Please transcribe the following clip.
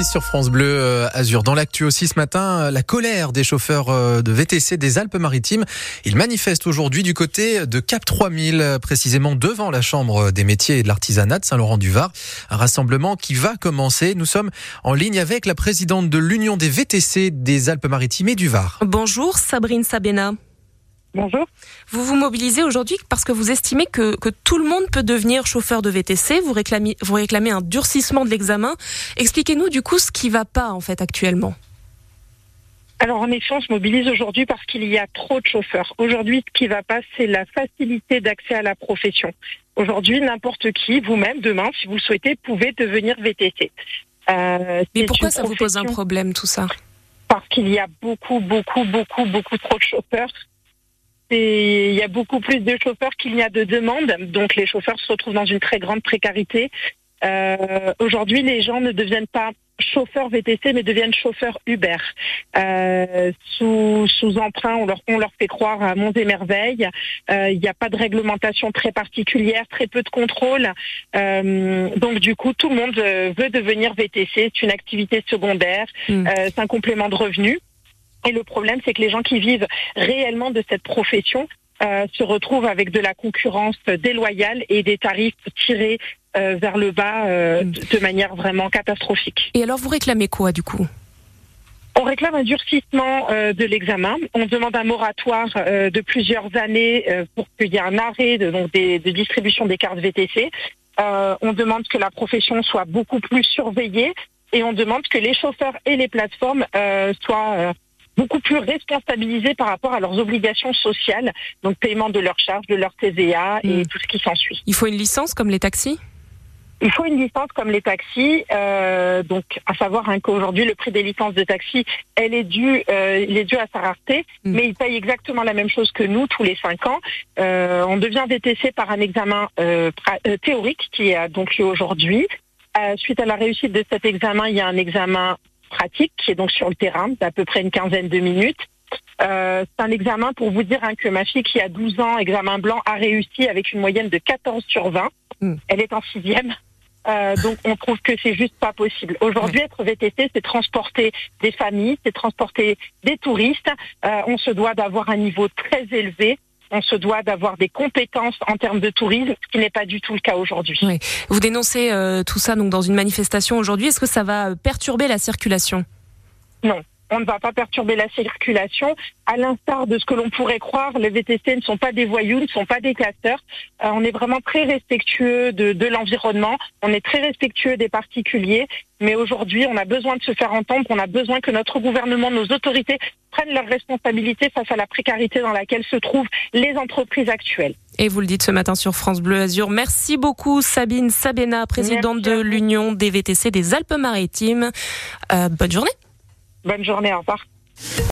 Sur France Bleu euh, Azur. Dans l'actu aussi ce matin, euh, la colère des chauffeurs euh, de VTC des Alpes-Maritimes. Ils manifestent aujourd'hui du côté de Cap 3000, précisément devant la Chambre des métiers et de l'artisanat de Saint-Laurent-du-Var. Un rassemblement qui va commencer. Nous sommes en ligne avec la présidente de l'Union des VTC des Alpes-Maritimes et du Var. Bonjour Sabrine Sabena. Bonjour. Vous vous mobilisez aujourd'hui parce que vous estimez que, que, tout le monde peut devenir chauffeur de VTC. Vous réclamez, vous réclamez un durcissement de l'examen. Expliquez-nous du coup ce qui va pas en fait actuellement. Alors en effet, on se mobilise aujourd'hui parce qu'il y a trop de chauffeurs. Aujourd'hui, ce qui va pas, c'est la facilité d'accès à la profession. Aujourd'hui, n'importe qui, vous-même, demain, si vous le souhaitez, pouvez devenir VTC. Euh, Mais pourquoi ça vous pose un problème tout ça? Parce qu'il y a beaucoup, beaucoup, beaucoup, beaucoup trop de chauffeurs il y a beaucoup plus de chauffeurs qu'il n'y a de demandes, donc les chauffeurs se retrouvent dans une très grande précarité. Euh, Aujourd'hui, les gens ne deviennent pas chauffeurs VTC, mais deviennent chauffeurs Uber. Euh, sous, sous emprunt, on leur, on leur fait croire à monts et merveilles. Euh, il n'y a pas de réglementation très particulière, très peu de contrôle. Euh, donc du coup, tout le monde veut devenir VTC. C'est une activité secondaire, mm. euh, c'est un complément de revenu. Et le problème, c'est que les gens qui vivent réellement de cette profession euh, se retrouvent avec de la concurrence déloyale et des tarifs tirés euh, vers le bas euh, mm. de manière vraiment catastrophique. Et alors, vous réclamez quoi du coup? On réclame un durcissement euh, de l'examen. On demande un moratoire euh, de plusieurs années euh, pour qu'il y ait un arrêt de, donc des, de distribution des cartes VTC. on demande que la profession soit beaucoup plus surveillée et on demande que les chauffeurs et les plateformes soient beaucoup plus responsabilisés par rapport à leurs obligations sociales, donc paiement de leurs charges, de leur TVA et hmm. tout ce qui s'ensuit. Il faut une licence comme les taxis? Il faut une licence comme les taxis, euh, donc à savoir hein, qu'aujourd'hui le prix des licences de taxi, elle est due, euh, il est dû à sa rareté, hmm. mais il paye exactement la même chose que nous tous les cinq ans. Euh, on devient VTC par un examen euh, euh, théorique qui a donc lieu aujourd'hui. Euh, suite à la réussite de cet examen, il y a un examen pratique qui est donc sur le terrain d'à peu près une quinzaine de minutes. Euh, c'est un examen pour vous dire hein, que ma fille qui a 12 ans, examen blanc, a réussi avec une moyenne de 14 sur 20. Hmm. Elle est en sixième. Euh, donc on trouve que c'est juste pas possible. Aujourd'hui, être VTC, c'est transporter des familles, c'est transporter des touristes. Euh, on se doit d'avoir un niveau très élevé on se doit d'avoir des compétences en termes de tourisme, ce qui n'est pas du tout le cas aujourd'hui. Oui. Vous dénoncez euh, tout ça donc dans une manifestation aujourd'hui. Est-ce que ça va perturber la circulation? Non on ne va pas perturber la circulation. À l'instar de ce que l'on pourrait croire, les VTC ne sont pas des voyous, ne sont pas des casseurs. Euh, on est vraiment très respectueux de, de l'environnement, on est très respectueux des particuliers, mais aujourd'hui, on a besoin de se faire entendre, on a besoin que notre gouvernement, nos autorités prennent leurs responsabilités face à la précarité dans laquelle se trouvent les entreprises actuelles. Et vous le dites ce matin sur France Bleu Azur. Merci beaucoup Sabine Sabena, présidente de l'Union des VTC des Alpes-Maritimes. Euh, bonne journée. Bonne journée, au revoir.